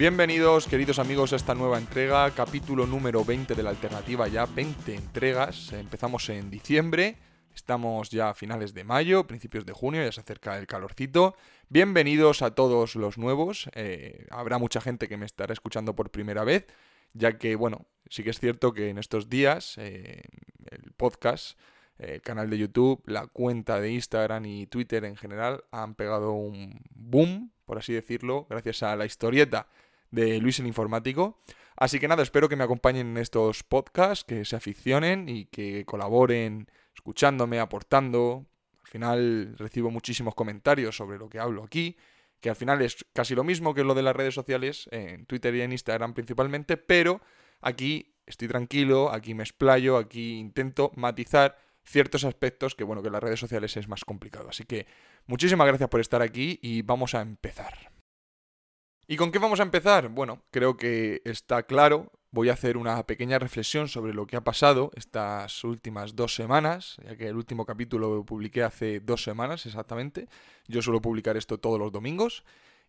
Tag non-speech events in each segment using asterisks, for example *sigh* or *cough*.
Bienvenidos, queridos amigos, a esta nueva entrega, capítulo número 20 de la alternativa, ya 20 entregas. Empezamos en diciembre, estamos ya a finales de mayo, principios de junio, ya se acerca el calorcito. Bienvenidos a todos los nuevos, eh, habrá mucha gente que me estará escuchando por primera vez, ya que, bueno, sí que es cierto que en estos días eh, el podcast el canal de YouTube, la cuenta de Instagram y Twitter en general han pegado un boom, por así decirlo, gracias a la historieta de Luis el Informático. Así que nada, espero que me acompañen en estos podcasts, que se aficionen y que colaboren escuchándome, aportando. Al final recibo muchísimos comentarios sobre lo que hablo aquí, que al final es casi lo mismo que lo de las redes sociales, en Twitter y en Instagram principalmente, pero aquí estoy tranquilo, aquí me explayo, aquí intento matizar ciertos aspectos que bueno, que en las redes sociales es más complicado. Así que muchísimas gracias por estar aquí y vamos a empezar. ¿Y con qué vamos a empezar? Bueno, creo que está claro. Voy a hacer una pequeña reflexión sobre lo que ha pasado estas últimas dos semanas, ya que el último capítulo lo publiqué hace dos semanas exactamente. Yo suelo publicar esto todos los domingos.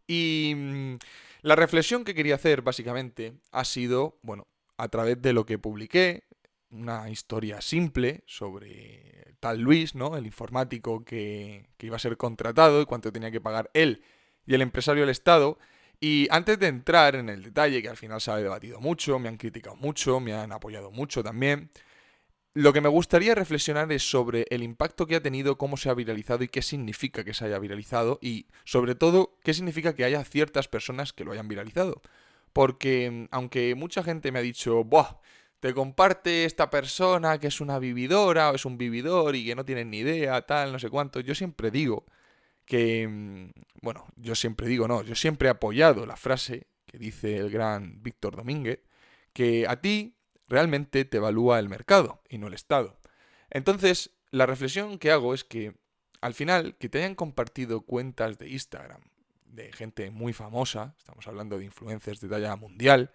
Y mm, la reflexión que quería hacer básicamente ha sido, bueno, a través de lo que publiqué, una historia simple sobre tal Luis, ¿no? El informático que, que iba a ser contratado y cuánto tenía que pagar él y el empresario del Estado. Y antes de entrar en el detalle, que al final se ha debatido mucho, me han criticado mucho, me han apoyado mucho también, lo que me gustaría reflexionar es sobre el impacto que ha tenido, cómo se ha viralizado y qué significa que se haya viralizado y sobre todo qué significa que haya ciertas personas que lo hayan viralizado. Porque mm, aunque mucha gente me ha dicho, ¡buah! Te comparte esta persona que es una vividora o es un vividor y que no tienen ni idea, tal, no sé cuánto, yo siempre digo que, mm, bueno, yo siempre digo, no, yo siempre he apoyado la frase que dice el gran Víctor Domínguez, que a ti realmente te evalúa el mercado y no el Estado. Entonces, la reflexión que hago es que al final, que te hayan compartido cuentas de Instagram de gente muy famosa, estamos hablando de influencers de talla mundial,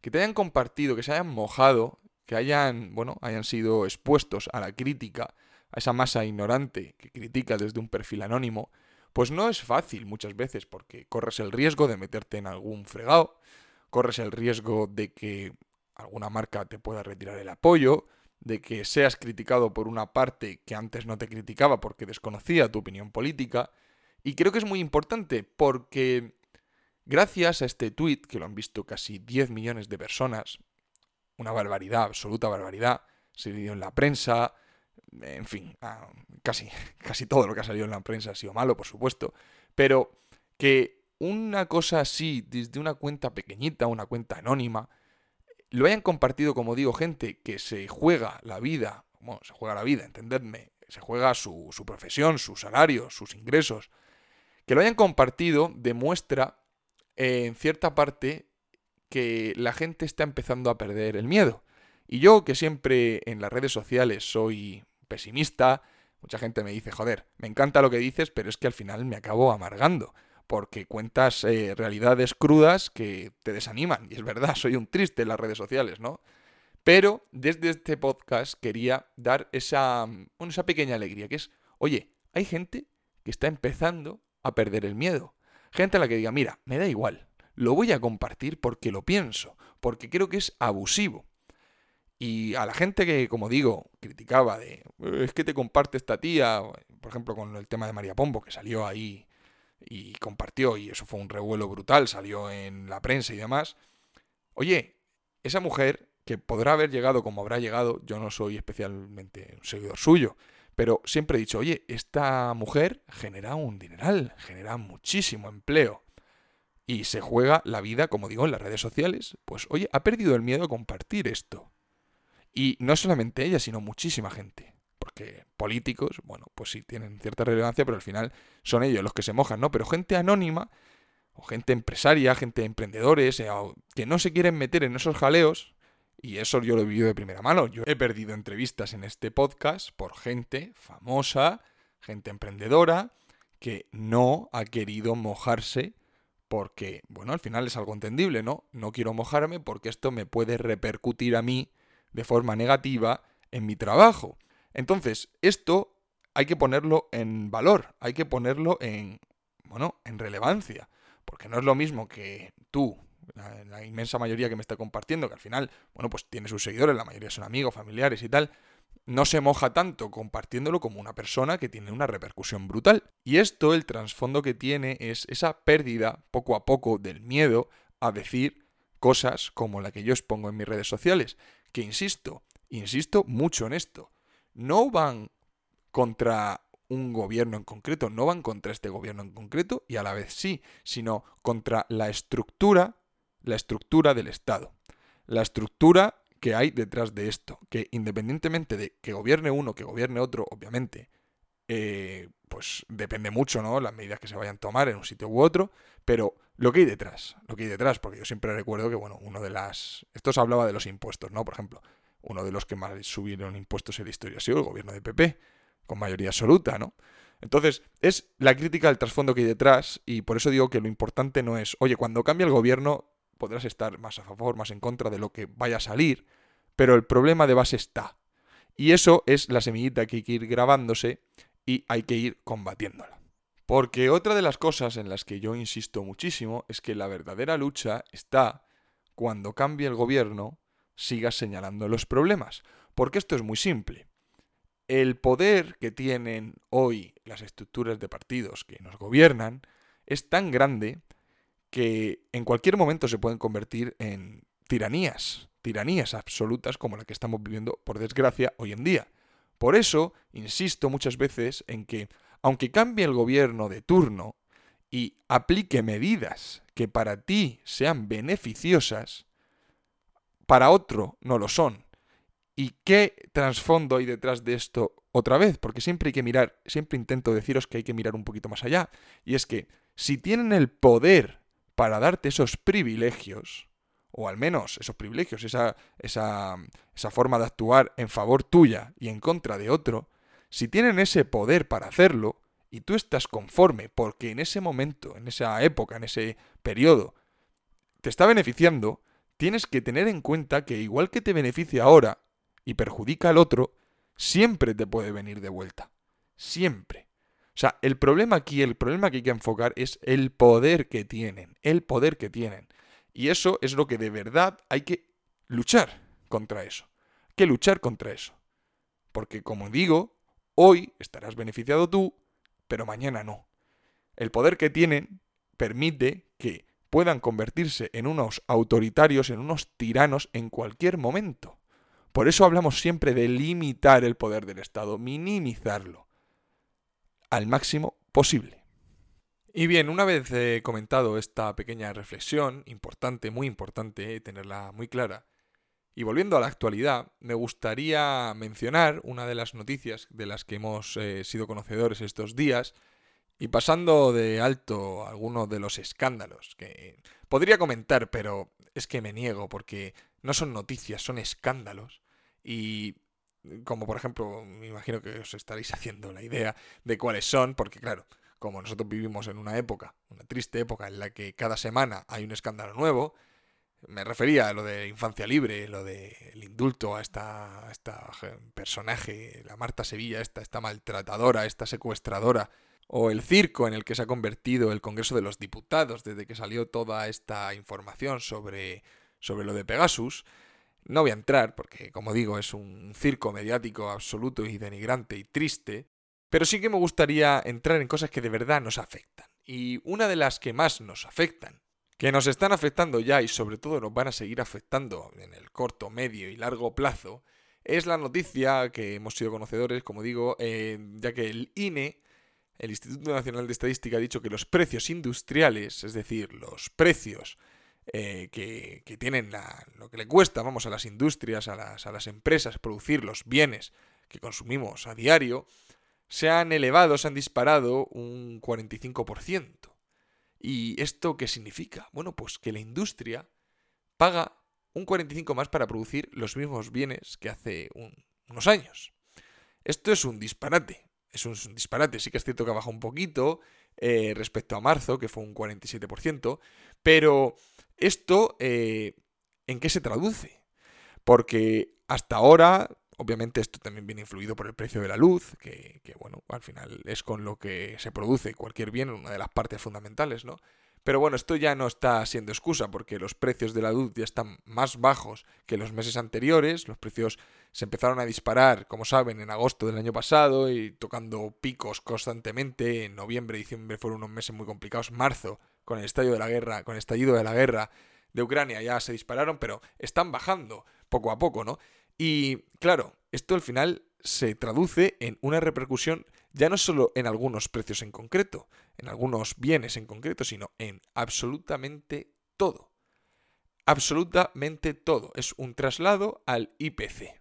que te hayan compartido, que se hayan mojado, que hayan, bueno, hayan sido expuestos a la crítica, a esa masa ignorante que critica desde un perfil anónimo, pues no es fácil muchas veces porque corres el riesgo de meterte en algún fregado, corres el riesgo de que alguna marca te pueda retirar el apoyo, de que seas criticado por una parte que antes no te criticaba porque desconocía tu opinión política. Y creo que es muy importante porque gracias a este tweet, que lo han visto casi 10 millones de personas, una barbaridad, absoluta barbaridad, se dio en la prensa, en fin, casi, *laughs* casi todo lo que ha salido en la prensa ha sido malo, por supuesto, pero que una cosa así, desde una cuenta pequeñita, una cuenta anónima, lo hayan compartido, como digo, gente que se juega la vida, bueno, se juega la vida, entendedme, se juega su, su profesión, su salario, sus ingresos, que lo hayan compartido demuestra en cierta parte que la gente está empezando a perder el miedo. Y yo, que siempre en las redes sociales soy pesimista. Mucha gente me dice, joder, me encanta lo que dices, pero es que al final me acabo amargando. Porque cuentas eh, realidades crudas que te desaniman. Y es verdad, soy un triste en las redes sociales, ¿no? Pero desde este podcast quería dar esa, esa pequeña alegría, que es, oye, hay gente que está empezando a perder el miedo. Gente a la que diga, mira, me da igual, lo voy a compartir porque lo pienso, porque creo que es abusivo. Y a la gente que, como digo, criticaba de, eh, es que te comparte esta tía, por ejemplo, con el tema de María Pombo, que salió ahí y compartió, y eso fue un revuelo brutal, salió en la prensa y demás. Oye, esa mujer, que podrá haber llegado como habrá llegado, yo no soy especialmente un seguidor suyo, pero siempre he dicho, oye, esta mujer genera un dineral, genera muchísimo empleo. Y se juega la vida, como digo, en las redes sociales. Pues, oye, ha perdido el miedo a compartir esto. Y no solamente ella, sino muchísima gente. Porque políticos, bueno, pues sí tienen cierta relevancia, pero al final son ellos los que se mojan, ¿no? Pero gente anónima, o gente empresaria, gente emprendedores, eh, que no se quieren meter en esos jaleos, y eso yo lo he vivido de primera mano. Yo he perdido entrevistas en este podcast por gente famosa, gente emprendedora, que no ha querido mojarse porque, bueno, al final es algo entendible, ¿no? No quiero mojarme porque esto me puede repercutir a mí de forma negativa en mi trabajo. Entonces, esto hay que ponerlo en valor, hay que ponerlo en, bueno, en relevancia, porque no es lo mismo que tú, la, la, inmensa mayoría que me está compartiendo, que al final, bueno, pues tiene sus seguidores, la mayoría son amigos, familiares y tal, no se moja tanto compartiéndolo como una persona que tiene una repercusión brutal. Y esto, el trasfondo que tiene es esa pérdida poco a poco del miedo a decir cosas como la que yo expongo en mis redes sociales, que insisto, insisto mucho en esto, no van contra un gobierno en concreto, no van contra este gobierno en concreto y a la vez sí, sino contra la estructura, la estructura del Estado. La estructura que hay detrás de esto. Que independientemente de que gobierne uno, que gobierne otro, obviamente, eh, pues depende mucho, ¿no? Las medidas que se vayan a tomar en un sitio u otro, pero lo que hay detrás, lo que hay detrás, porque yo siempre recuerdo que, bueno, uno de las... Esto se hablaba de los impuestos, ¿no? Por ejemplo, uno de los que más subieron impuestos en la historia ha sido el gobierno de PP, con mayoría absoluta, ¿no? Entonces, es la crítica al trasfondo que hay detrás y por eso digo que lo importante no es, oye, cuando cambia el gobierno, podrás estar más a favor, más en contra de lo que vaya a salir, pero el problema de base está. Y eso es la semillita que hay que ir grabándose y hay que ir combatiéndola. Porque otra de las cosas en las que yo insisto muchísimo es que la verdadera lucha está cuando cambie el gobierno, sigas señalando los problemas. Porque esto es muy simple. El poder que tienen hoy las estructuras de partidos que nos gobiernan es tan grande que en cualquier momento se pueden convertir en tiranías, tiranías absolutas como la que estamos viviendo, por desgracia, hoy en día. Por eso, insisto muchas veces en que, aunque cambie el gobierno de turno y aplique medidas que para ti sean beneficiosas, para otro no lo son. ¿Y qué trasfondo hay detrás de esto otra vez? Porque siempre hay que mirar, siempre intento deciros que hay que mirar un poquito más allá. Y es que si tienen el poder para darte esos privilegios, o al menos esos privilegios, esa, esa, esa forma de actuar en favor tuya y en contra de otro, si tienen ese poder para hacerlo, y tú estás conforme porque en ese momento, en esa época, en ese periodo, te está beneficiando, tienes que tener en cuenta que igual que te beneficia ahora y perjudica al otro, siempre te puede venir de vuelta. Siempre. O sea, el problema aquí, el problema que hay que enfocar es el poder que tienen, el poder que tienen. Y eso es lo que de verdad hay que luchar contra eso. Hay que luchar contra eso. Porque como digo, hoy estarás beneficiado tú, pero mañana no. El poder que tienen permite que puedan convertirse en unos autoritarios, en unos tiranos en cualquier momento. Por eso hablamos siempre de limitar el poder del Estado, minimizarlo al máximo posible. Y bien, una vez eh, comentado esta pequeña reflexión, importante, muy importante, eh, tenerla muy clara, y volviendo a la actualidad, me gustaría mencionar una de las noticias de las que hemos eh, sido conocedores estos días, y pasando de alto algunos de los escándalos que podría comentar, pero es que me niego porque no son noticias, son escándalos. Y como por ejemplo, me imagino que os estaréis *laughs* haciendo la idea de cuáles son, porque claro, como nosotros vivimos en una época, una triste época en la que cada semana hay un escándalo nuevo, me refería a lo de infancia libre, lo del indulto a esta, esta personaje, la Marta Sevilla, esta, esta maltratadora, esta secuestradora, o el circo en el que se ha convertido el Congreso de los Diputados desde que salió toda esta información sobre, sobre lo de Pegasus, no voy a entrar porque, como digo, es un circo mediático absoluto y denigrante y triste, pero sí que me gustaría entrar en cosas que de verdad nos afectan. Y una de las que más nos afectan, que nos están afectando ya y sobre todo nos van a seguir afectando en el corto, medio y largo plazo, es la noticia que hemos sido conocedores, como digo, eh, ya que el INE, el Instituto Nacional de Estadística, ha dicho que los precios industriales, es decir, los precios eh, que, tienen lo que le cuesta, vamos, a las industrias, a las, a las empresas producir los bienes que consumimos a diario, se han elevado, se han disparado un 45%. ¿Y esto qué significa? Bueno, pues que la industria paga un 45 más para producir los mismos bienes que hace unos años. Esto es un disparate. Es un, disparate. Sí que es cierto que ha bajado un poquito eh, respecto a marzo, que fue un 47%. Pero esto, eh, ¿en qué se traduce? Porque hasta ahora, obviamente esto también viene influido por el precio de la luz, que, bueno, al final es con lo que se produce cualquier bien, una de las partes fundamentales, ¿no? Pero bueno, esto ya no está siendo excusa porque los precios de la luz ya están más bajos que los meses anteriores. Los precios se empezaron a disparar, como saben, en agosto del año pasado y tocando picos constantemente. En noviembre y diciembre fueron unos meses muy complicados. Marzo, con el estallido de la guerra, con el estallido de la guerra de Ucrania ya se dispararon, pero están bajando poco a poco, ¿no? Y claro, esto al final se traduce en una repercusión ya no solo en algunos precios en concreto, en algunos bienes en concreto, sino en absolutamente todo. Absolutamente todo. Es un traslado al IPC.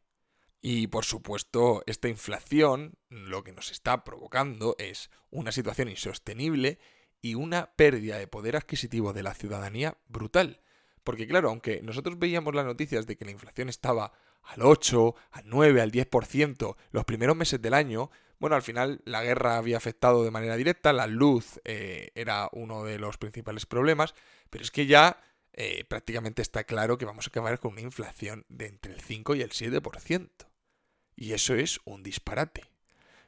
Y por supuesto, esta inflación lo que nos está provocando es una situación insostenible y una pérdida de poder adquisitivo de la ciudadanía brutal. Porque claro, aunque nosotros veíamos las noticias de que la inflación estaba al 8, al 9, al 10% los primeros meses del año, bueno, al final la guerra había afectado de manera directa, la luz eh, era uno de los principales problemas, pero es que ya eh, prácticamente está claro que vamos a acabar con una inflación de entre el 5 y el 7%. Y eso es un disparate.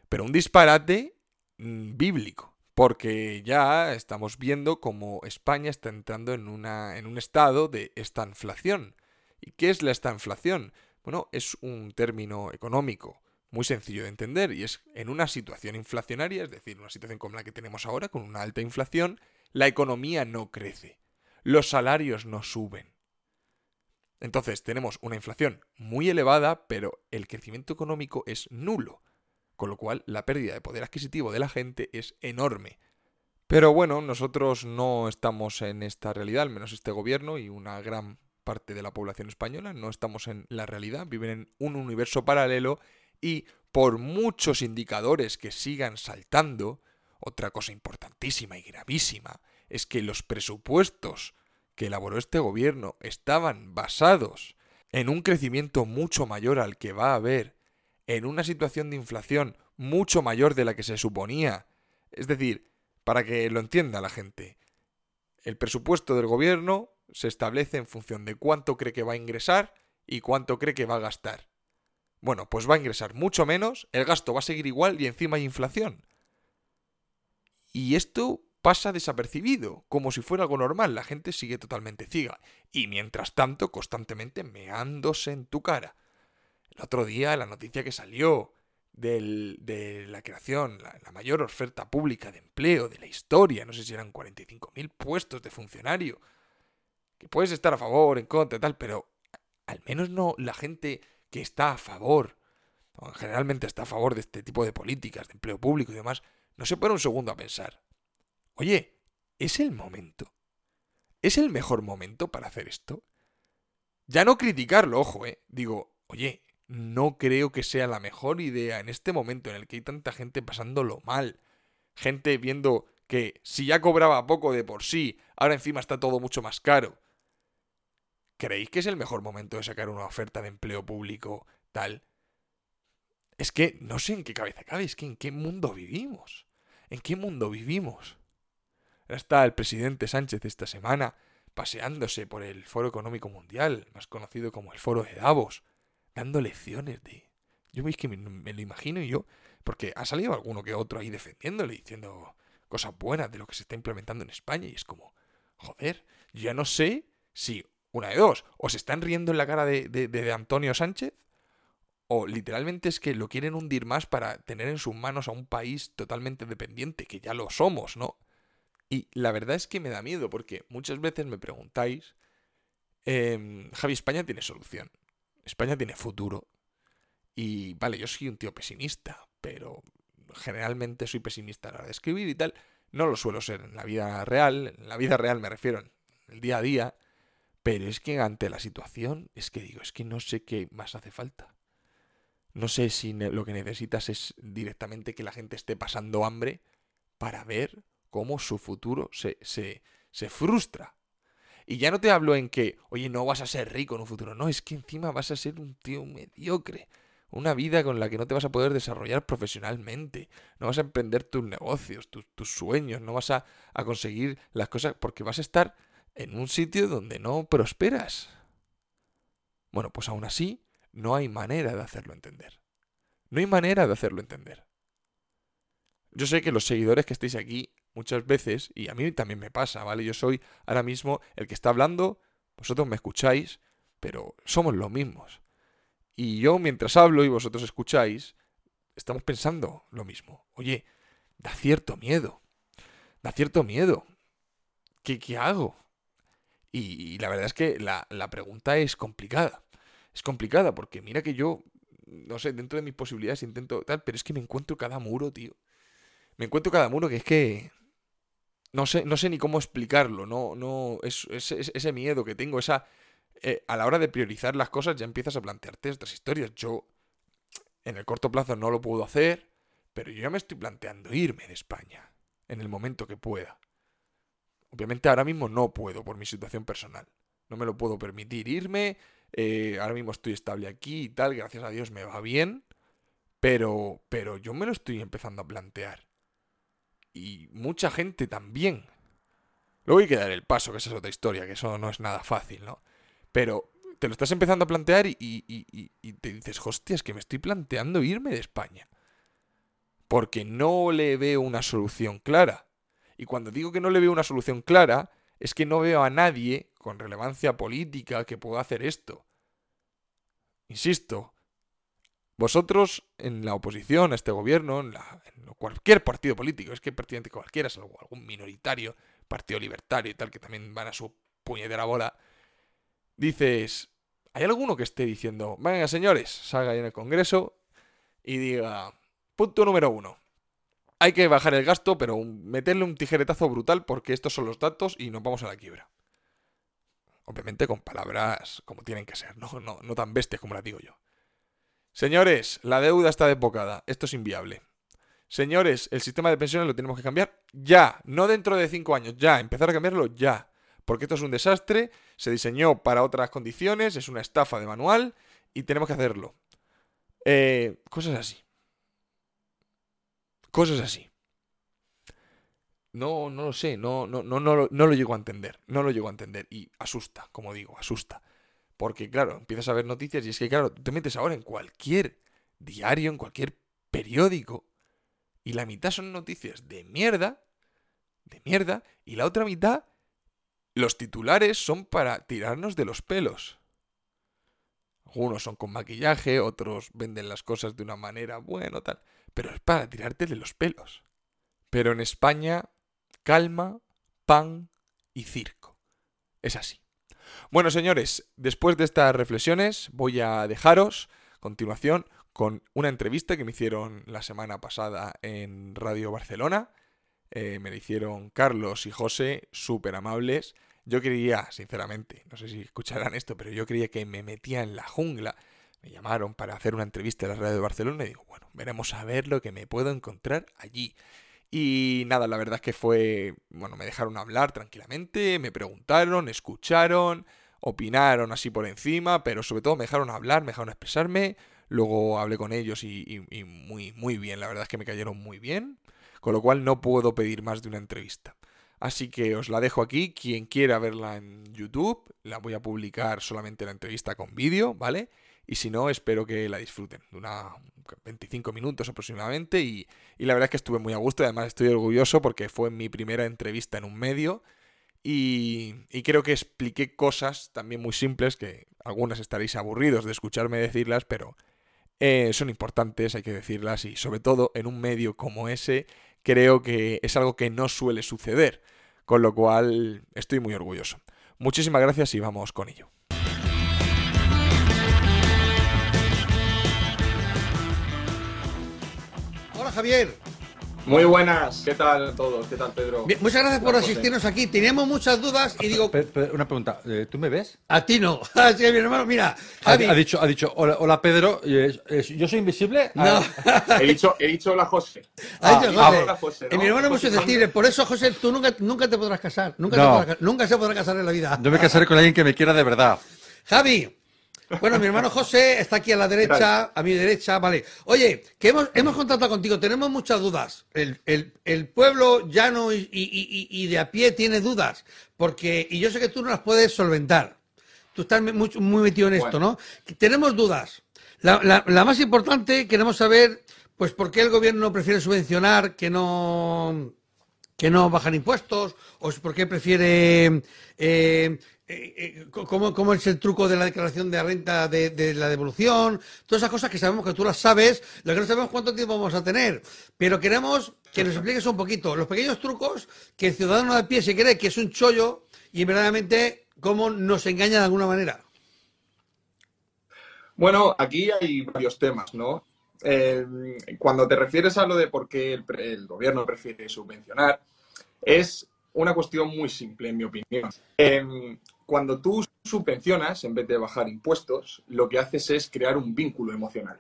Pero un disparate mm, bíblico, porque ya estamos viendo cómo España está entrando en, una, en un estado de esta inflación. ¿Y qué es la esta inflación? Bueno, es un término económico muy sencillo de entender y es en una situación inflacionaria, es decir, una situación como la que tenemos ahora, con una alta inflación, la economía no crece, los salarios no suben. Entonces tenemos una inflación muy elevada, pero el crecimiento económico es nulo, con lo cual la pérdida de poder adquisitivo de la gente es enorme. Pero bueno, nosotros no estamos en esta realidad, al menos este gobierno y una gran parte de la población española no estamos en la realidad, viven en un universo paralelo y por muchos indicadores que sigan saltando, otra cosa importantísima y gravísima es que los presupuestos que elaboró este gobierno estaban basados en un crecimiento mucho mayor al que va a haber, en una situación de inflación mucho mayor de la que se suponía. Es decir, para que lo entienda la gente, el presupuesto del gobierno se establece en función de cuánto cree que va a ingresar y cuánto cree que va a gastar. Bueno, pues va a ingresar mucho menos, el gasto va a seguir igual y encima hay inflación. Y esto pasa desapercibido, como si fuera algo normal, la gente sigue totalmente ciega. Y mientras tanto, constantemente meándose en tu cara. El otro día, la noticia que salió de la creación, la, la, mayor oferta pública de empleo de la historia, no sé si eran 45.000 puestos de funcionario, que puedes estar a favor, en contra, tal, pero al menos no la gente que está a favor, o generalmente está a favor de este tipo de políticas, de empleo público y demás, no se pone un segundo a pensar, oye, ¿es el momento? ¿Es el mejor momento para hacer esto? Ya no criticarlo, ojo, eh. Digo, oye, no creo que sea la mejor idea en este momento en el que hay tanta gente pasándolo mal. Gente viendo que si ya cobraba poco de por sí, ahora encima está todo mucho más caro. ¿Creéis que es el mejor momento de sacar una oferta de empleo público tal? Es que no sé en qué cabeza cabe, es que en qué mundo vivimos. ¿En qué mundo vivimos? está el presidente Sánchez esta semana paseándose por el Foro Económico Mundial, más conocido como el Foro de Davos, dando lecciones de... Yo veis que me, lo imagino yo, porque ha salido alguno que otro ahí defendiéndole, diciendo cosas buenas de lo que se está implementando en España, y es como, joder, ya no sé si una de dos, o se están riendo en la cara de, de, Antonio Sánchez, o literalmente es que lo quieren hundir más para tener en sus manos a un país totalmente dependiente, que ya lo somos, ¿no? Y la verdad es que me da miedo, porque muchas veces me preguntáis, eh, Javi, España tiene solución, España tiene futuro, y vale, yo soy un tío pesimista, pero generalmente soy pesimista a la hora de escribir y tal, no lo suelo ser en la vida real, en la vida real me refiero en el día a día, pero es que ante la situación, es que digo, es que no sé qué más hace falta. No sé si lo que necesitas es directamente que la gente esté pasando hambre para ver cómo su futuro se, se, se frustra. Y ya no te hablo en que, oye, no vas a ser rico en un futuro. No, es que encima vas a ser un tío mediocre. Una vida con la que no te vas a poder desarrollar profesionalmente. No vas a emprender tus negocios, tus, sueños. No vas a, a conseguir las cosas porque vas a estar en un sitio donde no prosperas. Bueno, pues aún así, no hay manera de hacerlo entender. No hay manera de hacerlo entender. Yo sé que los seguidores que estáis aquí muchas veces, y a mí también me pasa, ¿vale? Yo soy ahora mismo el que está hablando, vosotros me escucháis, pero somos los mismos. Y yo mientras hablo y vosotros escucháis, estamos pensando lo mismo. Oye, da cierto miedo. Da cierto miedo. ¿Qué, qué hago? Y, la verdad es que la, la pregunta es complicada. Es complicada porque mira que yo, no sé, dentro de mis posibilidades intento tal, pero es que me encuentro cada muro, tío. Me encuentro cada muro que es que no sé, no sé ni cómo explicarlo, no, no, es, ese miedo que tengo, esa, eh, a la hora de priorizar las cosas ya empiezas a plantearte otras historias. Yo, en el corto plazo no lo puedo hacer, pero yo ya me estoy planteando irme de España, en el momento que pueda. Obviamente ahora mismo no puedo por mi situación personal, no me lo puedo permitir irme, eh, ahora mismo estoy estable aquí y tal, gracias a Dios me va bien, pero, pero yo me lo estoy empezando a plantear y mucha gente también. Luego hay que dar el paso, que esa es otra historia, que eso no es nada fácil, ¿no? Pero te lo estás empezando a plantear y, y, te dices, hostias, que me estoy planteando irme de España. Porque no le veo una solución clara. Y cuando digo que no le veo una solución clara, es que no veo a nadie con relevancia política que pueda hacer esto. Insisto, vosotros en la oposición a este gobierno, en, cualquier partido político, es que prácticamente cualquiera, salvo algún minoritario, partido libertario y tal, que también van a su puñetera bola, dices, ¿hay alguno que esté diciendo, venga señores, salga ahí en el Congreso y diga, punto número uno, hay que bajar el gasto, pero meterle un tijeretazo brutal porque estos son los datos y nos vamos a la quiebra? Obviamente con palabras como tienen que ser, no, tan bestias como las digo yo. Señores, la deuda está desbocada. Esto es inviable. Señores, el sistema de pensiones lo tenemos que cambiar ya, no dentro de cinco años, ya, empezar a cambiarlo ya. Porque esto es un desastre, se diseñó para otras condiciones, es una estafa de manual y tenemos que hacerlo. Eh, cosas así. Cosas así. No, no lo sé, no, no, no, no, no lo llego a entender, no lo llego a entender y asusta, como digo, asusta. Porque, claro, empiezas a ver noticias y es que, claro, te metes ahora en cualquier diario, en cualquier periódico, y la mitad son noticias de mierda, de mierda, y la otra mitad, los titulares son para tirarnos de los pelos. Algunos son con maquillaje, otros venden las cosas de una manera, bueno, tal, pero es para tirarte de los pelos. Pero en España, calma, pan y circo. Es así. Bueno, señores, después de estas reflexiones voy a dejaros continuación con una entrevista que me hicieron la semana pasada en Radio Barcelona. Eh, me la hicieron Carlos y José, súper amables. Yo creía, sinceramente, no sé si escucharán esto, pero yo creía que me metía en la jungla. Me llamaron para hacer una entrevista en la radio de Barcelona y digo, bueno, veremos a ver lo que me puedo encontrar allí. Y nada, la verdad es que fue, bueno, me dejaron hablar tranquilamente, me preguntaron, escucharon, opinaron así por encima, pero sobre todo me dejaron hablar, me dejaron expresarme. Luego hablé con ellos y, muy, muy bien, la verdad es que me cayeron muy bien, con lo cual no puedo pedir más de una entrevista. Así que os la dejo aquí, quien quiera verla en YouTube, la voy a publicar solamente la entrevista con vídeo, ¿vale? Y si no, espero que la disfruten. De una 25 minutos aproximadamente. Y, la verdad es que estuve muy a gusto. Y además estoy orgulloso porque fue mi primera entrevista en un medio. Y, creo que expliqué cosas también muy simples que algunas estaréis aburridos de escucharme decirlas, pero eh, son importantes, hay que decirlas. Y sobre todo en un medio como ese, creo que es algo que no suele suceder. Con lo cual estoy muy orgulloso. Muchísimas gracias y vamos con ello. Javier. Muy buenas, ¿qué tal todos? ¿Qué tal Pedro? muchas gracias por asistirnos aquí. Teníamos muchas dudas y digo. una pregunta, eh, ¿tú me ves? A ti no. *laughs* Así mi hermano, mira. Ha, dicho, ha dicho, hola, Pedro, ¿yo soy invisible? No. *laughs* he, dicho, he dicho hola José. Ha dicho ah, José. mi hermano es muy susceptible, por eso José, tú nunca, nunca te podrás casar. Nunca, nunca se podrá casar en la vida. Yo me casaré con alguien que me quiera de verdad. Javi, bueno, mi hermano José está aquí a la derecha, a mi derecha, vale. Oye, que hemos, hemos contactado contigo, tenemos muchas dudas. El, pueblo llano y, y, de a pie tiene dudas, porque, y yo sé que tú no las puedes solventar. Tú estás muy, muy metido en esto, ¿no? Tenemos dudas. La, la, más importante, queremos saber, pues, por qué el gobierno prefiere subvencionar que no que no bajan impuestos, o por qué prefiere eh, eh, eh, ¿cómo, es el truco de la declaración de renta de, la devolución? Todas esas cosas que sabemos que tú las sabes, lo que no sabemos cuánto tiempo vamos a tener. Pero queremos que nos expliques un poquito los pequeños trucos que el ciudadano de pie se cree que es un chollo y verdaderamente cómo nos engaña de alguna manera. Bueno, aquí hay varios temas, ¿no? Eh, cuando te refieres a lo de por qué el, el gobierno prefiere subvencionar, es una cuestión muy simple, en mi opinión. Cuando tú subvencionas, en vez de bajar impuestos, lo que haces es crear un vínculo emocional.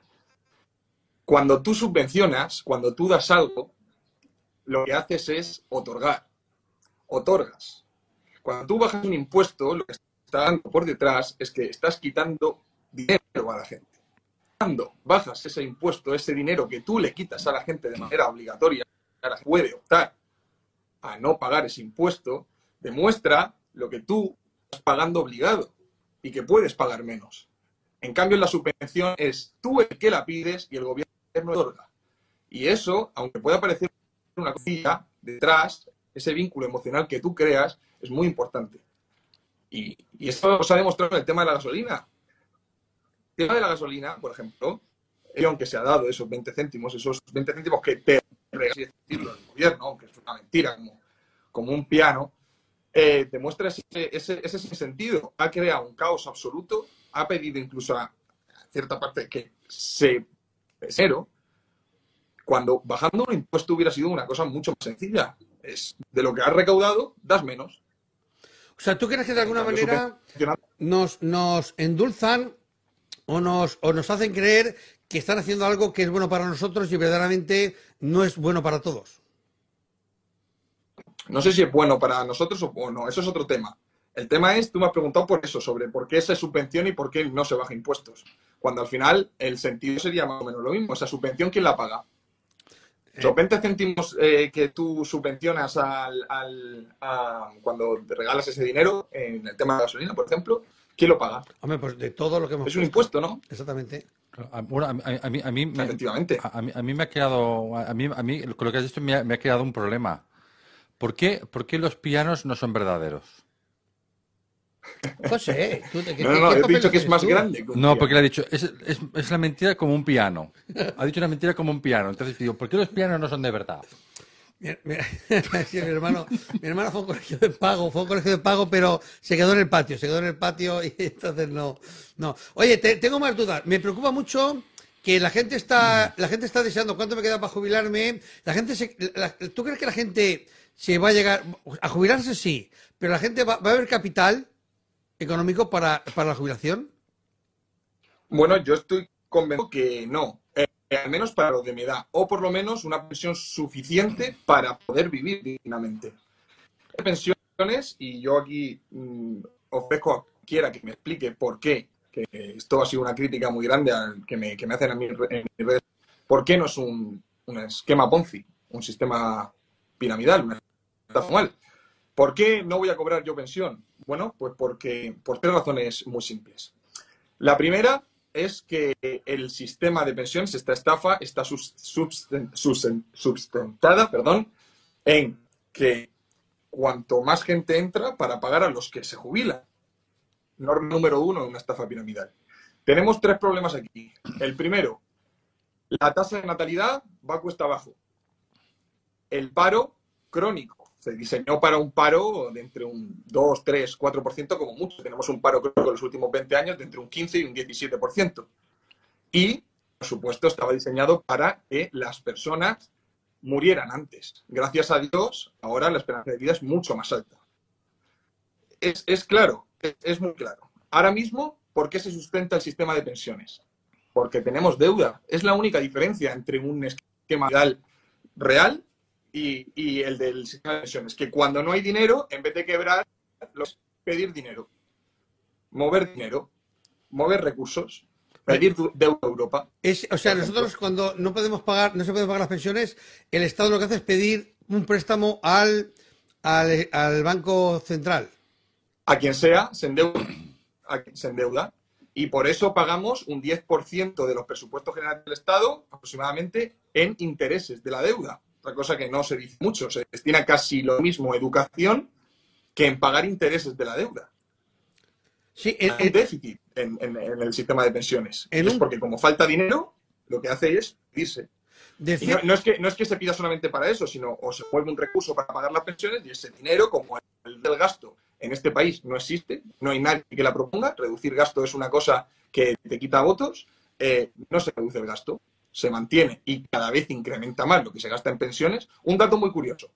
Cuando tú subvencionas, cuando tú das algo, lo que haces es otorgar. Otorgas. Cuando tú bajas un impuesto, lo que está dando por detrás es que estás quitando dinero a la gente. Cuando bajas ese impuesto, ese dinero que tú le quitas a la gente de manera obligatoria, puede optar a no pagar ese impuesto, demuestra lo que tú pagando obligado y que puedes pagar menos. En cambio, la subvención es tú el que la pides y el gobierno otorga. Y eso, aunque pueda parecer una cosilla, detrás, ese vínculo emocional que tú creas es muy importante. Y, y esto se ha demostrado en el tema de la gasolina. El tema de la gasolina, por ejemplo, aunque se ha dado esos 20 céntimos, esos 20 céntimos que te así decirlo, el gobierno, aunque es una mentira, como, un piano, eh, demuestra ese, ese, ese sentido. Ha creado un caos absoluto, ha pedido incluso a cierta parte que se cero, cuando bajando un impuesto hubiera sido una cosa mucho más sencilla. Es de lo que has recaudado, das menos. O sea, ¿tú crees que de alguna manera nos, nos endulzan o nos, o nos hacen creer que están haciendo algo que es bueno para nosotros y verdaderamente no es bueno para todos. No sé si es bueno para nosotros o no, eso es otro tema. El tema es, tú me has preguntado por eso, sobre por qué se subvención y por qué no se baja impuestos. Cuando al final el sentido sería más o menos lo mismo. Esa subvención, ¿quién la paga? Los 20 céntimos eh, que tú subvencionas al, cuando te regalas ese dinero, en el tema de la gasolina, por ejemplo, ¿quién lo paga? Hombre, pues de todo lo que hemos Es un impuesto, ¿no? Exactamente. Bueno, a, mí, a, mí, me, A, mí, me ha quedado, a mí, a mí con lo que has dicho me ha, me ha quedado un problema. ¿Por qué, ¿Por qué los pianos no son verdaderos? José, ¿tú te, no, no, he dicho que es más grande. No, porque le ha dicho, es, es, es, la mentira como un piano. Ha dicho una mentira como un piano. Entonces digo, ¿por qué los pianos no son de verdad? Mi, *laughs* hermano, mi hermano fue a un colegio de pago, fue a un colegio de pago, pero se quedó en el patio, se quedó en el patio y *laughs* entonces no, no. Oye, tengo más dudas. Me preocupa mucho que la gente está, la gente está deseando cuánto me queda para jubilarme. La gente se, ¿tú crees que la gente se va a llegar a jubilarse? Sí, pero la gente va, a haber capital económico para, para la jubilación. Bueno, yo estoy convencido que no. Eh, al menos para lo de mi edad, o por lo menos una pensión suficiente para poder vivir dignamente. Pensiones, y yo aquí mm, ofrezco a quiera que me explique por qué, que esto ha sido una crítica muy grande que, me, que me hacen a mí en mis redes, por qué no es un, un esquema Ponzi, un sistema piramidal, una mal. ¿Por qué no voy a cobrar yo pensión? Bueno, pues porque por tres razones muy simples. La primera es que el sistema de pensiones, esta estafa, está sustentada perdón, en que cuanto más gente entra para pagar a los que se jubilan. Norma número uno de una estafa piramidal. Tenemos tres problemas aquí. El primero, la tasa de natalidad va cuesta abajo. El paro crónico se diseñó para un paro de entre un 2, 3, 4% como mucho. Tenemos un paro creo en los últimos 20 años de entre un 15 y un 17%. Y, por supuesto, estaba diseñado para que las personas murieran antes. Gracias a Dios, ahora la esperanza de vida es mucho más alta. Es, claro, es, muy claro. Ahora mismo, ¿por qué se sustenta el sistema de pensiones? Porque tenemos deuda. Es la única diferencia entre un esquema real, y, el del sistema de pensiones. Que cuando no hay dinero, en vez de quebrar, los pedir dinero, mover dinero, mover recursos, pedir deuda a Europa. o sea, nosotros cuando no podemos pagar, no se pueden pagar las pensiones, el Estado lo que hace es pedir un préstamo al, al, Banco Central. A quien sea, se endeuda, se endeuda. Y por eso pagamos un 10% de los presupuestos generales del Estado, aproximadamente, en intereses de la deuda. Otra cosa que no se dice mucho, se destina casi lo mismo educación que en pagar intereses de la deuda. Sí, Hay un déficit en, el sistema de pensiones. Es porque como falta dinero, lo que hace es irse. no, es que, no es que se pida solamente para eso, sino o se mueve un recurso para pagar las pensiones y ese dinero, como el del gasto en este país no existe, no hay nadie que la proponga, reducir gasto es una cosa que te quita votos, eh, no se reduce el gasto, se mantiene y cada vez incrementa más lo que se gasta en pensiones. Un dato muy curioso.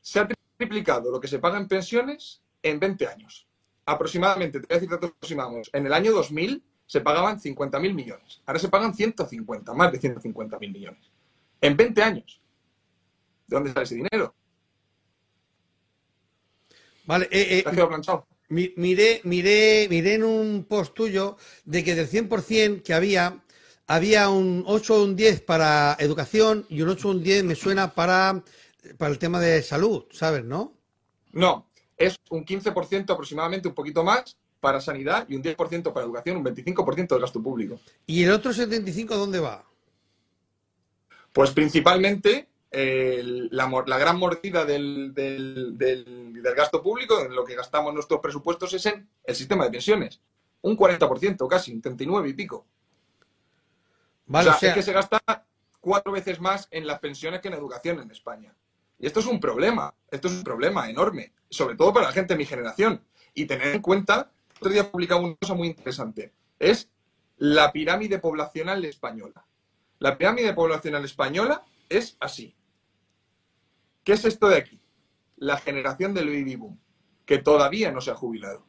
Se ha triplicado lo que se paga en pensiones en 20 años aproximadamente, te voy a decir datos aproximados, en el año 2000 se pagaban 50.000 millones. Ahora se pagan 150, más de 150.000 millones. En 20 años. ¿De dónde sale ese dinero? Vale, eh, ¿Te has quedado planchado? Miré, miré, miré en un post tuyo de que del 100% que había, había un 8 o un 10 para educación y un 8 o un 10 me suena para, para el tema de salud, ¿sabes, no? No, es un 15% aproximadamente, un poquito más, para sanidad y un 10% para educación, un 25% del gasto público. ¿Y el otro 75% dónde va? Pues principalmente la, gran mordida del, gasto público, en lo que gastamos nuestros presupuestos, es en el sistema de pensiones. Un 40%, casi, un 39 y pico. Vale, o sea, es que se gasta cuatro veces más en las pensiones que en educación en España. Y esto es un problema, esto es un problema enorme, sobre todo para la gente de mi generación. Y tener en cuenta, otro día publicado una cosa muy interesante, es la pirámide poblacional española. La pirámide poblacional española es así. ¿Qué es esto de aquí? La generación del baby boom, que todavía no se ha jubilado.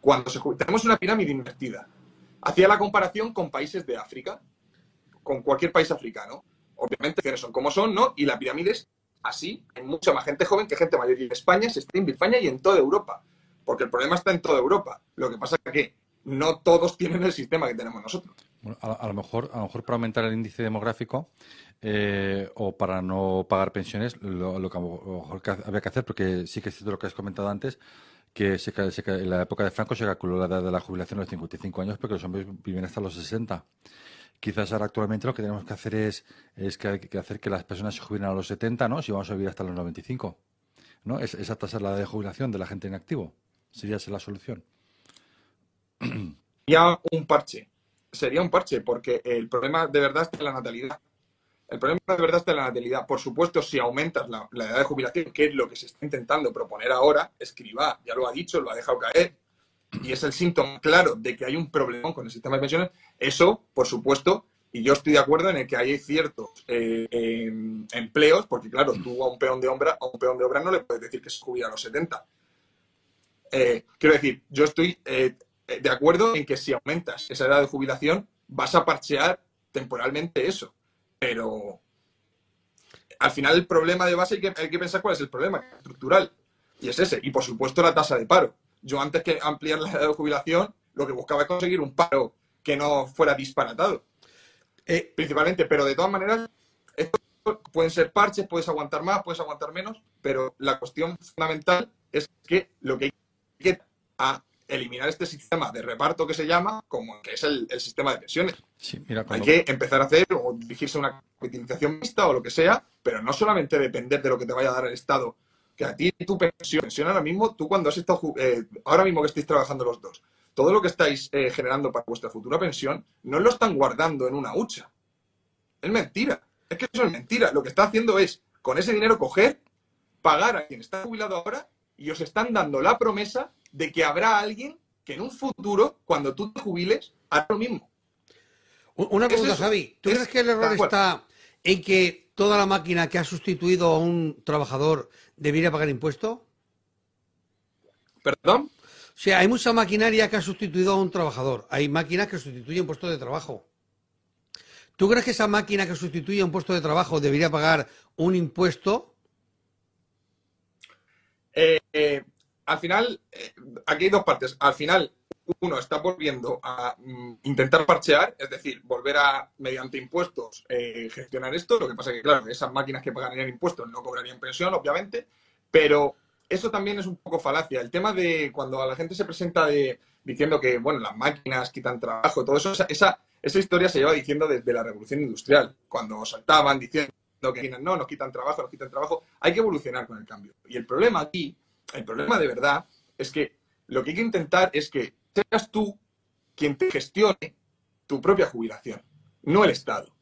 Cuando se tenemos una pirámide invertida. Hacía la comparación con países de África, con cualquier país africano. Obviamente, son como son, ¿no? Y la pirámide es así hay mucha más gente joven que gente mayor. Y en España se está en España y en toda Europa. Porque el problema está en toda Europa. Lo que pasa es que no todos tienen el sistema que tenemos nosotros. a, lo mejor, a lo mejor para aumentar el índice demográfico eh, o para no pagar pensiones, lo, que a lo mejor había que hacer, porque sí que es cierto lo que has comentado antes, que se, en la época de Franco se calculó la edad de la jubilación a los 55 años porque los hombres viven hasta los 60. Quizás ahora actualmente lo que tenemos que hacer es, es que, hay que hacer que las personas se jubilen a los 70, ¿no? Si vamos a vivir hasta los 95. ¿No? Es, esa tasa la de jubilación de la gente en activo. Sería esa la solución. *clears throat* Sería un parche. Sería un parche, porque el problema de verdad está en la natalidad. El problema de verdad está en la natalidad. Por supuesto, si aumentas la, edad de jubilación, que es lo que se está intentando proponer ahora, escriba, ya lo ha dicho, lo ha dejado caer, y es el síntoma claro de que hay un problema con el sistema de pensiones, eso, por supuesto, y yo estoy de acuerdo en el que hay ciertos eh, em, empleos, porque claro, tú a un peón de obra, a un peón de obra no le puedes decir que se jubila a los 70. Eh, quiero decir, yo estoy eh, de acuerdo en que si aumentas esa edad de jubilación, vas a parchear temporalmente eso. Pero al final el problema de base hay que, hay que pensar cuál es el problema estructural. Y es ese. Y por supuesto la tasa de paro. Yo antes que ampliar la edad de jubilación, lo que buscaba es conseguir un paro que no fuera disparatado. Eh, principalmente, pero de todas maneras, pueden ser parches, puedes aguantar más, puedes aguantar menos, pero la cuestión fundamental es que lo que hay que a eliminar este sistema de reparto que se llama, como que es el, sistema de pensiones. Hay que empezar a hacer o dirigirse a una utilización mixta o lo que sea, pero no solamente depender de lo que te vaya a dar el Estado que a ti tu pensión, pensión ahora mismo, tú cuando has estado, eh, ahora mismo que estáis trabajando los dos, todo lo que estáis eh, generando para vuestra futura pensión, no lo están guardando en una hucha. Es mentira. Es que eso es mentira. Lo que está haciendo es, con ese dinero, coger, pagar a quien está jubilado ahora y os están dando la promesa de que habrá alguien que en un futuro, cuando tú te jubiles, hará lo mismo. Una pregunta, Javi. ¿Tú crees que el error está en que toda la máquina que ha sustituido a un trabajador debería pagar impuesto? ¿Perdón? O sea, hay mucha maquinaria que ha sustituido a un trabajador. Hay máquinas que sustituyen puestos de trabajo. ¿Tú crees que esa máquina que sustituye un puesto de trabajo debería pagar un impuesto? Eh, eh, al final, eh, aquí hay dos partes. Al final, uno está volviendo a mm, intentar parchear, es decir, volver a, mediante impuestos, gestionar esto. Lo que pasa es que, claro, esas máquinas que pagarían impuestos no cobrarían pensión, obviamente, pero eso también es un poco falacia. El tema de cuando a la gente se presenta diciendo que, bueno, las máquinas quitan trabajo, todo eso, esa, esa historia se lleva diciendo desde la revolución industrial, cuando saltaban diciendo que no, nos quitan trabajo, nos quitan trabajo. Hay que evolucionar con el cambio. Y el problema aquí, el problema de verdad, es que lo que hay que intentar es que seas tú quien te gestione tu propia jubilación, no el Estado.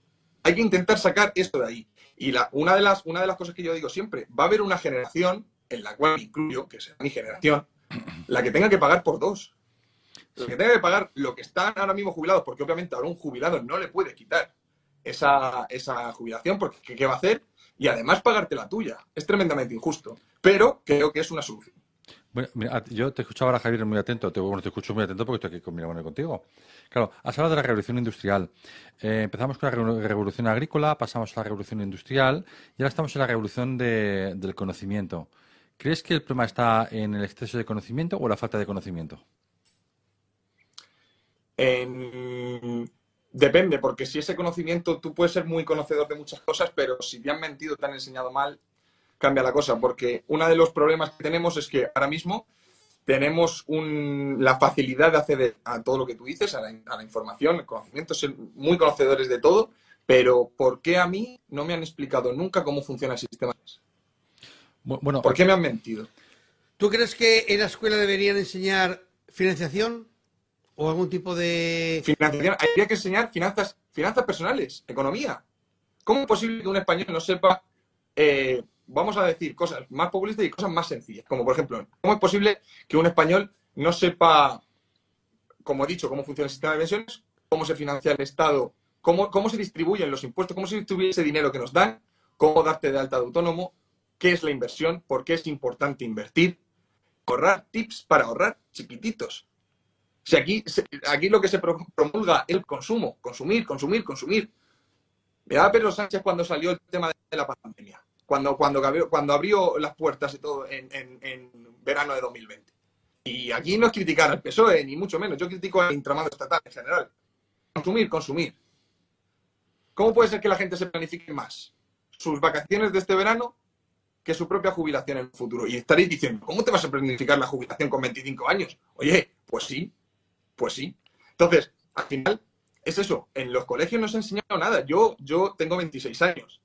Hay que intentar sacar esto de ahí. Y la, una, de las, una de las cosas que yo digo siempre, va a haber una generación en la cual incluyo, que será mi generación, la que tenga que pagar por dos. La que tenga que pagar lo que están ahora mismo jubilados, porque obviamente ahora un jubilado no le puede quitar esa, esa jubilación, porque ¿qué va a hacer? Y además pagarte la tuya. Es tremendamente injusto, pero creo que es una solución. Bueno, mira, yo te escuchaba ahora, Javier, muy atento. Te, bueno, te escucho muy atento porque estoy aquí con, contigo. Claro, has hablado de la revolución industrial. Eh, empezamos con la revolución agrícola, pasamos a la revolución industrial y ahora estamos en la revolución del conocimiento. ¿Crees que el problema está en el exceso de conocimiento o la falta de conocimiento? Depende, porque si ese conocimiento, tú puedes ser muy conocedor de muchas cosas, pero si te han mentido, te han enseñado mal, cambia la cosa. Porque uno de los problemas que tenemos es que ahora mismo tenemos la facilidad de acceder a todo lo que tú dices, a la, información, el conocimiento, ser muy conocedores de todo, pero ¿por qué a mí no me han explicado nunca cómo funciona el sistema? Bueno, ¿Por qué me han mentido? ¿Tú crees que en la escuela deberían enseñar financiación o algún tipo de... Financiación, habría que enseñar finanzas, finanzas personales, economía. ¿Cómo es posible que un español no sepa, eh, vamos a decir, cosas más populistas y cosas más sencillas? Como por ejemplo, ¿cómo es posible que un español no sepa, como he dicho, cómo funciona el sistema de pensiones, cómo se financia el Estado, cómo, cómo se distribuyen los impuestos, cómo se distribuye ese dinero que nos dan, cómo darte de alta de autónomo, qué es la inversión, por qué es importante invertir, ahorrar, tips para ahorrar chiquititos. Si aquí, aquí lo que se promulga es el consumo, consumir, consumir, consumir. da Pedro Sánchez cuando salió el tema de la pandemia, cuando, cuando, cuando abrió las puertas y todo en, en, verano de 2020. Y aquí no es criticar al PSOE, ni mucho menos. Yo critico al intramado estatal en general. Consumir, consumir. ¿Cómo puede ser que la gente se planifique más? Sus vacaciones de este verano que su propia jubilación en el futuro. Y estaréis diciendo, ¿cómo te vas a planificar la jubilación con 25 años? Oye, pues sí, pues sí. Entonces, al final, es eso. En los colegios no se ha enseñado nada. Yo, yo tengo 26 años.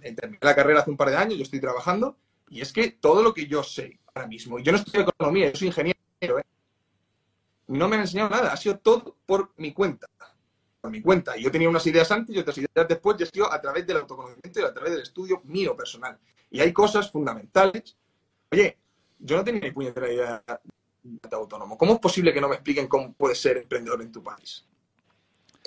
Terminar la carrera hace un par de años, yo estoy trabajando, y es que todo lo que yo sé ahora mismo, yo no estoy en economía, yo soy ingeniero, ¿eh? no me han enseñado nada. Ha sido todo por mi cuenta. Por mi cuenta. Yo tenía unas ideas antes y otras ideas después, y ha sido a través del autoconocimiento y a través del estudio mío personal. Y hay cosas fundamentales. Oye, yo no tenía ni puñetera idea de autónomo. ¿Cómo es posible que no me expliquen cómo puedes ser emprendedor en tu país?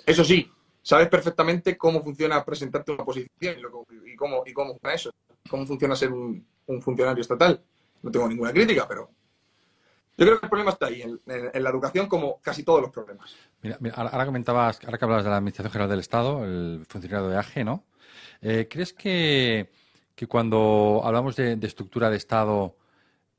Eso sí, sabes perfectamente cómo funciona presentarte una posición y cómo, cómo funciona eso, cómo funciona ser un, funcionario estatal. No tengo ninguna crítica, pero yo creo que el problema está ahí, en, la educación, como casi todos los problemas. Mira, ahora comentabas, ahora que hablabas de la Administración General del Estado, el funcionario de AGE, ¿no? Eh, ¿Crees que que cuando hablamos de, estructura de Estado,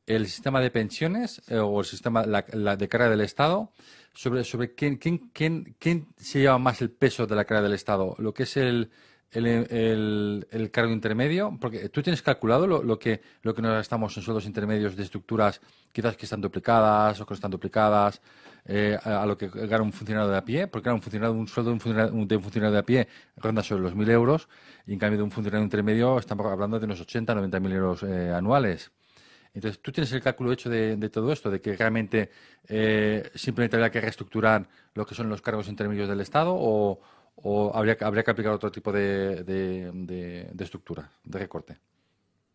el sistema de pensiones eh, o el sistema la, de carga del Estado, sobre, sobre quién, quién, quién, quién se lleva más el peso de la carga del Estado, lo que es el, el, el, cargo intermedio, porque tú tienes calculado lo, lo, que lo que nos gastamos en sueldos intermedios de estructuras quizás que están duplicadas o que no están duplicadas eh, a, lo que gana un funcionario de a pie, porque un funcionario un sueldo de un funcionario, de un funcionario de a pie ronda sobre los 1.000 euros y en cambio de un funcionario intermedio estamos hablando de unos 80, 90 mil euros eh, anuales. Entonces, ¿tú tienes el cálculo hecho de, todo esto? ¿De que realmente eh, simplemente habría que reestructurar lo que son los cargos intermedios del Estado o, habría, que aplicar otro tipo de, de, estructura, de recorte?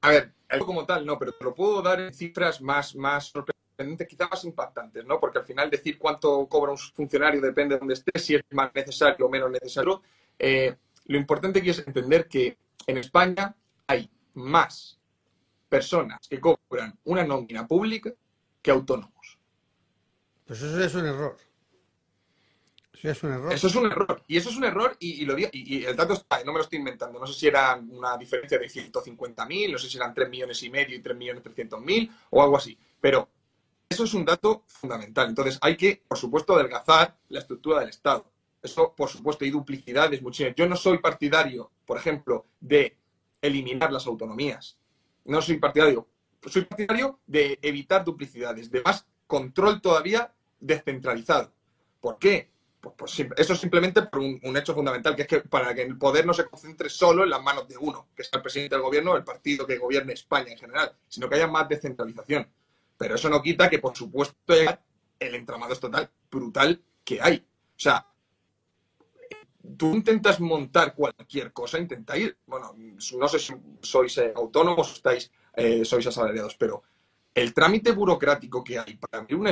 A ver, algo como tal no, pero te lo puedo dar en cifras más, más sorprendentes, quizás más impactantes, ¿no? Porque al final decir cuánto cobra un funcionario depende de dónde esté, si es más necesario o menos necesario. Eh, lo importante aquí es entender que en España hay más personas que cobran una nómina pública que autónomos. Pues eso es un error. Eso es un error. Eso es un error. Y eso es un error y, lo, y, y el dato está, no me lo estoy inventando. No sé si era una diferencia de 150.000, no sé si eran 3 millones y medio y 3 millones 300.000 o algo así. Pero eso es un dato fundamental. Entonces hay que, por supuesto, adelgazar la estructura del Estado. Eso, por supuesto, hay duplicidades muchísimas. Yo no soy partidario, por ejemplo, de eliminar las autonomías. No soy partidario. Soy partidario de evitar duplicidades, de más control todavía descentralizado. ¿Por qué? Pues, pues eso simplemente por un, hecho fundamental, que es que para que el poder no se concentre solo en las manos de uno, que es el presidente del gobierno o el partido que gobierne España en general, sino que haya más descentralización. Pero eso no quita que, por supuesto, el entramado es total brutal que hay. O sea, tú intentas montar cualquier cosa, intentáis, bueno, no sé si sois eh, autónomos estáis, eh, sois asalariados, pero el trámite burocrático que hay para abrir una,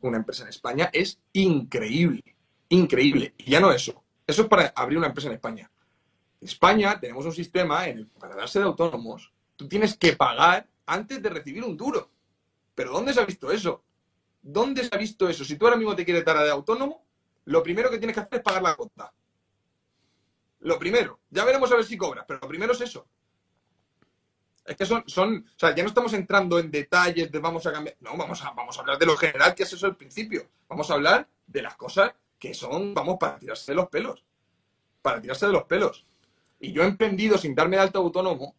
una, empresa en España es increíble increíble. Y ya no eso. Eso es para abrir una empresa en España. En España tenemos un sistema en el que para darse de autónomos, tú tienes que pagar antes de recibir un duro. Pero ¿dónde se ha visto eso? ¿Dónde se ha visto eso? Si tú ahora mismo te quieres dar de autónomo, lo primero que tienes que hacer es pagar la cuota. Lo primero. Ya veremos a ver si cobras, pero lo primero es eso. Es que son, son, o sea, ya no estamos entrando en detalles de vamos a cambiar. No, vamos a, vamos a hablar de lo general, que es eso el principio. Vamos a hablar de las cosas que son, vamos, para tirarse de los pelos. Para tirarse de los pelos. Y yo he emprendido sin darme de alto autónomo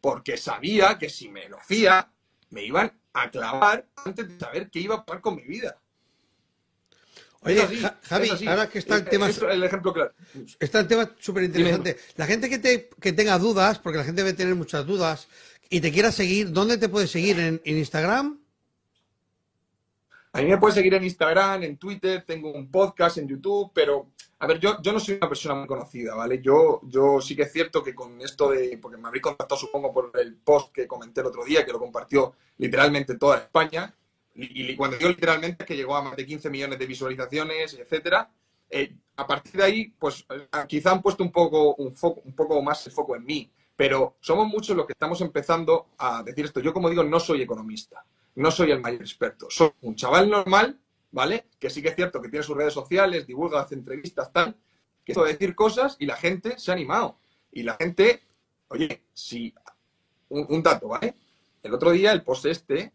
porque sabía que si me lo hacía, me iban a clavar antes de saber qué iba a pasar con mi vida. Oye, Javi, ahora que está el tema. el ejemplo claro. Está el tema súper interesante. La gente que, te, que tenga dudas, porque la gente debe tener muchas dudas, y te quiera seguir, ¿dónde te puedes seguir? ¿En, en Instagram? A mí me puedes seguir en Instagram, en Twitter, tengo un podcast en YouTube, pero a ver, yo, yo no soy una persona muy conocida, ¿vale? Yo, yo sí que es cierto que con esto de, porque me habréis contactado supongo por el post que comenté el otro día, que lo compartió literalmente toda España, y, cuando digo literalmente es que llegó a más de 15 millones de visualizaciones, etcétera. Eh, a partir de ahí, pues eh, quizá han puesto un poco, un, foco, un poco más el foco en mí, pero somos muchos los que estamos empezando a decir esto. Yo, como digo, no soy economista no soy el mayor experto. Soy un chaval normal, ¿vale? Que sí que es cierto que tiene sus redes sociales, divulga, hace entrevistas, tal, que puede decir cosas y la gente se ha animado. Y la gente, oye, si. Un, dato, ¿vale? El otro día el post este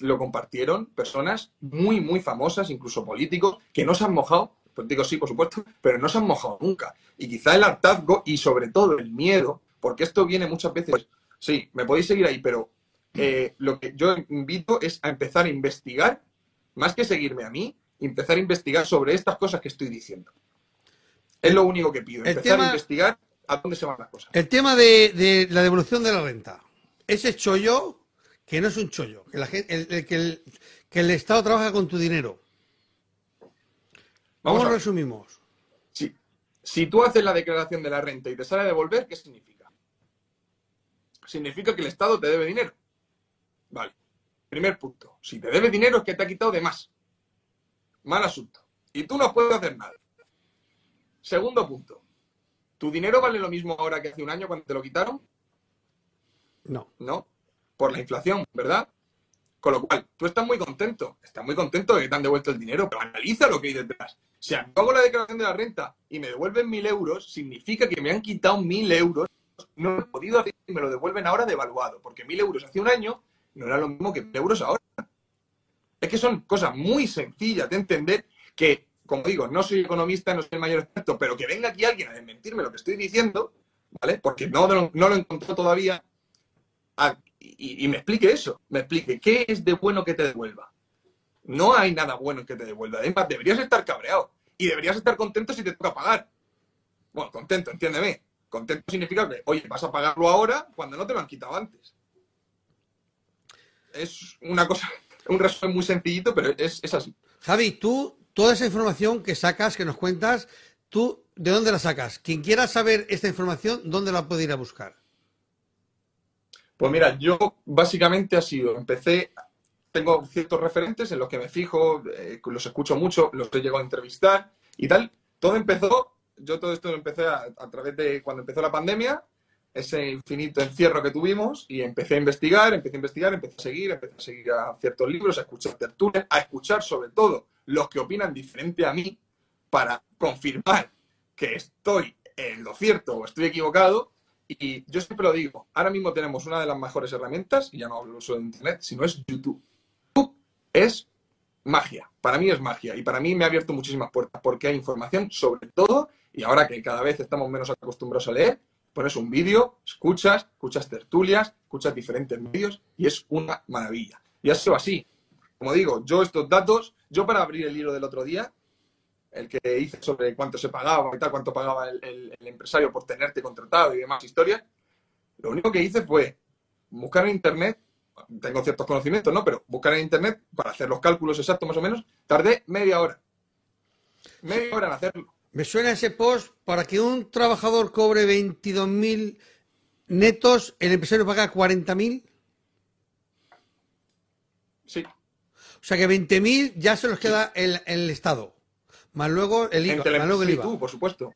lo compartieron personas muy, muy famosas, incluso políticos, que no se han mojado, pues digo sí, por supuesto, pero no se han mojado nunca. Y quizá el hartazgo y sobre todo el miedo, porque esto viene muchas veces, pues, sí, me podéis seguir ahí, pero eh, lo que yo invito es a empezar a investigar, más que seguirme a mí, empezar a investigar sobre estas cosas que estoy diciendo. Es lo único que pido, empezar a investigar a dónde se van las cosas. El tema de, la devolución de la renta. Ese chollo, que no es un chollo, que, la gente, que, el, que el Estado trabaja con tu dinero. Vamos ¿Cómo resumimos? Sí. Si tú haces la declaración de la renta y te sale a devolver, ¿qué significa? Significa que el Estado te debe dinero. Vale. Primer punto. Si te debe dinero es que te ha quitado de más. Mal asunto. Y tú no puedes hacer nada. Segundo punto. ¿Tu dinero vale lo mismo ahora que hace un año cuando te lo quitaron? No. No. Por la inflación, ¿verdad? Con lo cual, tú estás muy contento. Estás muy contento de que te han devuelto el dinero, pero analiza lo que hay detrás. Si hago la declaración de la renta y me devuelven mil euros, significa que me han quitado mil euros. No he podido hacer y me lo devuelven ahora devaluado, porque mil euros hace un año no era lo mismo que euros ahora. Es que son cosas muy sencillas de entender que, como digo, no soy economista, no soy el mayor experto, pero que venga aquí alguien a desmentirme lo que estoy diciendo, ¿vale? Porque no, no, lo he encontrado todavía y, me explique eso, me explique qué es de bueno que te devuelva. No hay nada bueno que te devuelva. Además, deberías estar cabreado y deberías estar contento si te toca pagar. Bueno, contento, entiéndeme. Contento significa que, oye, vas a pagarlo ahora cuando no te lo han quitado antes es una cosa, un resumen muy sencillito, pero es, así. Javi, tú, toda esa información que sacas, que nos cuentas, tú, ¿de dónde la sacas? Quien quiera saber esta información, ¿dónde la puede ir a buscar? Pues mira, yo básicamente ha sido, empecé, tengo ciertos referentes en los que me fijo, eh, los escucho mucho, los he llegado a entrevistar y tal. Todo empezó yo todo esto lo empecé a, a través de cuando empezó la pandemia, ese infinito encierro que tuvimos, y empecé a investigar, empecé a investigar, empecé a seguir, empecé a seguir a ciertos libros, a escuchar tertulias, a escuchar sobre todo los que opinan diferente a mí para confirmar que estoy en lo cierto o estoy equivocado. Y yo siempre lo digo, ahora mismo tenemos una de las mejores herramientas, y ya no hablo solo de Internet, sino es YouTube. YouTube es magia, para mí es magia, y para mí me ha abierto muchísimas puertas, porque hay información sobre todo, y ahora que cada vez estamos menos acostumbrados a leer, pones un vídeo, escuchas, escuchas tertulias, escuchas diferentes medios, y es una maravilla. Y ha sido así. Como digo, yo estos datos, yo para abrir el libro del otro día, el que hice sobre cuánto se pagaba y tal, cuánto pagaba el, el- el empresario por tenerte contratado y demás historias, lo único que hice fue buscar en internet, tengo ciertos conocimientos, ¿no? Pero buscar en internet para hacer los cálculos exactos más o menos, tardé media hora. Media hora en hacerlo. Me suena ese post para que un trabajador cobre 22.000 netos, el empresario paga 40.000. Sí. O sea que 20.000 ya se los queda el, el Estado. Más luego el IVA. Más luego el sí, IVA. tú, por supuesto.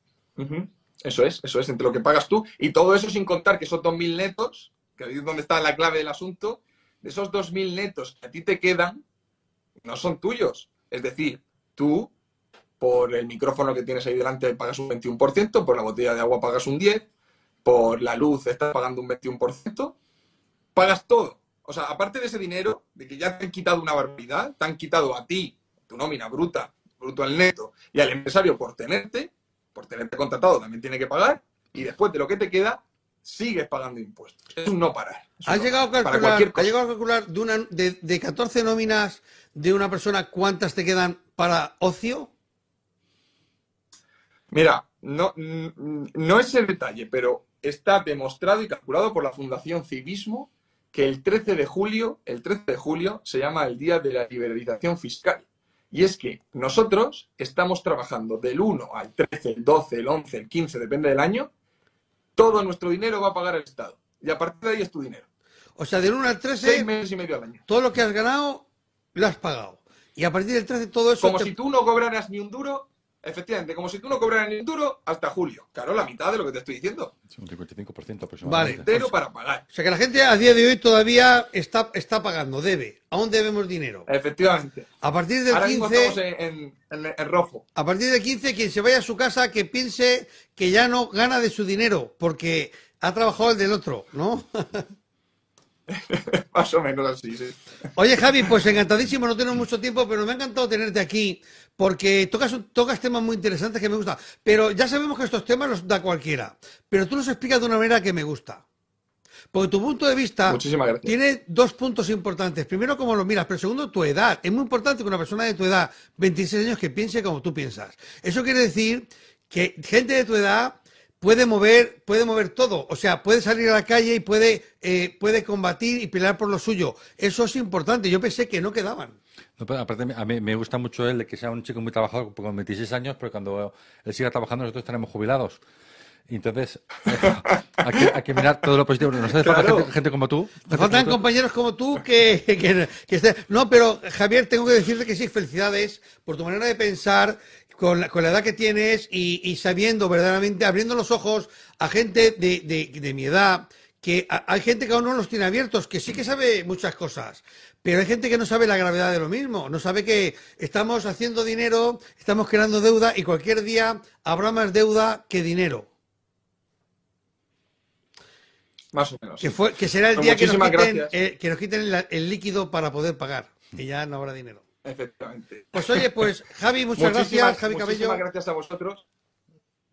Eso es, eso es, entre lo que pagas tú. Y todo eso sin contar que esos 2.000 netos, que ahí es donde está la clave del asunto, de esos 2.000 netos que a ti te quedan, no son tuyos. Es decir, tú, por el micrófono que tienes ahí delante, pagas un 21%, por la botella de agua pagas un 10%, por la luz estás pagando un 21%, pagas todo. O sea, aparte de ese dinero, de que ya te han quitado una barbaridad, te han quitado a ti, tu nómina bruta, bruto al neto, y al empresario por tenerte, por tenerte contratado también tiene que pagar, y después de lo que te queda, sigues pagando impuestos. Es un no parar. Un ¿Has no llegado, a parar. Para calcular, has llegado a calcular de, una, de, de 14 nóminas de una persona cuántas te quedan para ocio? Mira, no, no es el detalle, pero está demostrado y calculado por la Fundación Civismo que el 13 de julio, el 13 de julio se llama el Día de la Liberalización Fiscal. Y es que nosotros estamos trabajando del 1 al 13, el 12, el 11, el 15, depende del año, todo nuestro dinero va a pagar el Estado. Y a partir de ahí es tu dinero. O sea, del 1 al Seis 13, meses y medio al año. todo lo que has ganado lo has pagado. Y a partir del 13 todo eso... Como te- si tú no cobraras ni un duro, efectivamente, como si tú no cobraras ni un duro hasta julio. Claro, la mitad de lo que te estoy diciendo. Es un 55% Vale. aproximadamente. Entero para pagar. O sea que la gente a día de hoy todavía está, está pagando, debe. Aún debemos dinero. Efectivamente. A partir del Ahora mismo estamos 15, en, en- en- en rojo. a partir del 15, quien se vaya a su casa que piense que ya no gana de su dinero, porque ha trabajado el del otro, ¿no? *laughs* *laughs* Más o menos así, sí. Oye, Javi, pues encantadísimo, no tenemos mucho tiempo, pero me ha encantado tenerte aquí, porque tocas, tocas temas muy interesantes que me gustan. Pero ya sabemos que estos temas los da cualquiera, pero tú los explicas de una manera que me gusta. Porque tu punto de vista tiene dos puntos importantes. Primero, cómo lo miras, pero segundo, tu edad. Es muy importante que una persona de tu edad, 26 años, que piense como tú piensas. Eso quiere decir que gente de tu edad puede mover, puede mover todo. O sea, puede salir a la calle y puede, eh, puede combatir y pelear por lo suyo. Eso es importante. Yo pensé que no quedaban. No, pero aparte, a mí me gusta mucho él que sea un chico muy trabajador con 26 años, pero cuando él siga trabajando nosotros estaremos jubilados. Entonces, *laughs* hay que, hay que mirar todo lo positivo. Nos hace falta Claro. gente, gente como tú. Nos faltan compañeros como tú que, que, que estén- No, pero Javier, tengo que decirte que sí, felicidades por tu manera de pensar, con la, con la edad que tienes y, y sabiendo verdaderamente, abriendo los ojos a gente de, de- de mi edad, que a- hay gente que aún no los tiene abiertos, que sí que sabe muchas cosas, pero hay gente que no sabe la gravedad de lo mismo, no sabe que estamos haciendo dinero, estamos creando deuda y cualquier día habrá más deuda que dinero. Más o menos. Que, fue, que será el Pues día que nos, quiten, eh, que nos quiten la- el líquido para poder pagar. Y ya no habrá dinero. Efectivamente. Pues oye, pues Javi, muchas Muchísimas- gracias, Javi Cabello. Muchísimas gracias a vosotros.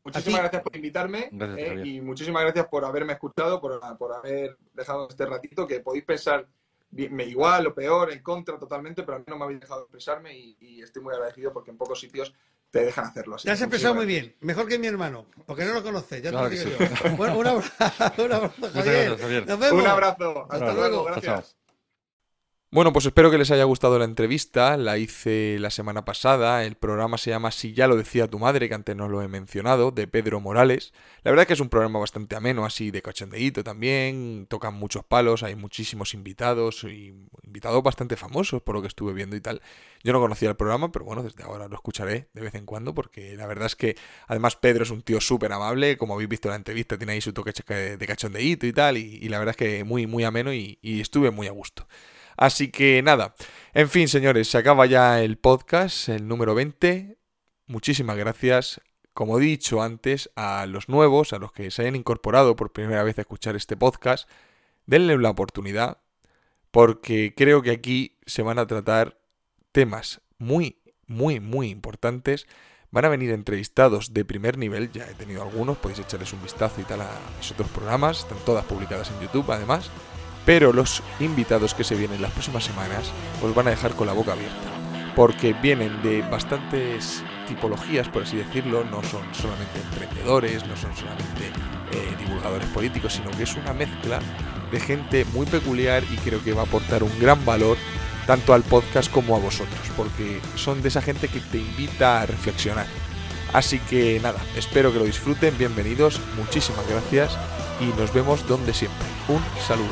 Muchísimas gracias por invitarme Gracias, eh, y muchísimas gracias por haberme escuchado, por, por haber dejado este ratito, que podéis pensar me igual o peor, en contra totalmente, pero a mí no me habéis dejado expresarme y, y estoy muy agradecido porque en pocos sitios te dejan hacerlo así. Te has expresado muy bien, mejor que mi hermano, porque no lo conoces, ya Claro te lo sí. digo yo. Bueno, un abrazo, *laughs* un abrazo, Javier. gracias, Javier. Nos gracias. vemos. Un abrazo. Hasta Hasta luego. luego. Gracias. Chao, chao. Bueno, pues espero que les haya gustado la entrevista, la hice la semana pasada, el programa se llama Si ya lo decía tu madre, que antes no lo he mencionado, de Pedro Morales. La verdad que es un programa bastante ameno, así de cachondeíto también, tocan muchos palos, hay muchísimos invitados, y invitados bastante famosos por lo que estuve viendo y tal. Yo no conocía el programa, pero bueno, desde ahora lo escucharé de vez en cuando, porque la verdad es que además Pedro es un tío súper amable, como habéis visto en la entrevista, tiene ahí su toque de cachondeíto y tal, y, la verdad es que muy, muy ameno y estuve muy a gusto. Así que nada, en fin señores, se acaba ya el podcast, el número 20. Muchísimas gracias, como he dicho antes, a los nuevos, a los que se hayan incorporado por primera vez a escuchar este podcast, denle la oportunidad, porque creo que aquí se van a tratar temas muy, muy, muy importantes. Van a venir entrevistados de primer nivel, ya he tenido algunos, podéis echarles un vistazo y tal a mis otros programas, están todas publicadas en YouTube además pero los invitados que se vienen las próximas semanas os van a dejar con la boca abierta, porque vienen de bastantes tipologías, por así decirlo, no son solamente emprendedores, no son solamente eh, divulgadores políticos, sino que es una mezcla de gente muy peculiar y creo que va a aportar un gran valor tanto al podcast como a vosotros, porque son de esa gente que te invita a reflexionar. Así que nada, espero que lo disfruten, bienvenidos, muchísimas gracias y nos vemos donde siempre. Un saludo.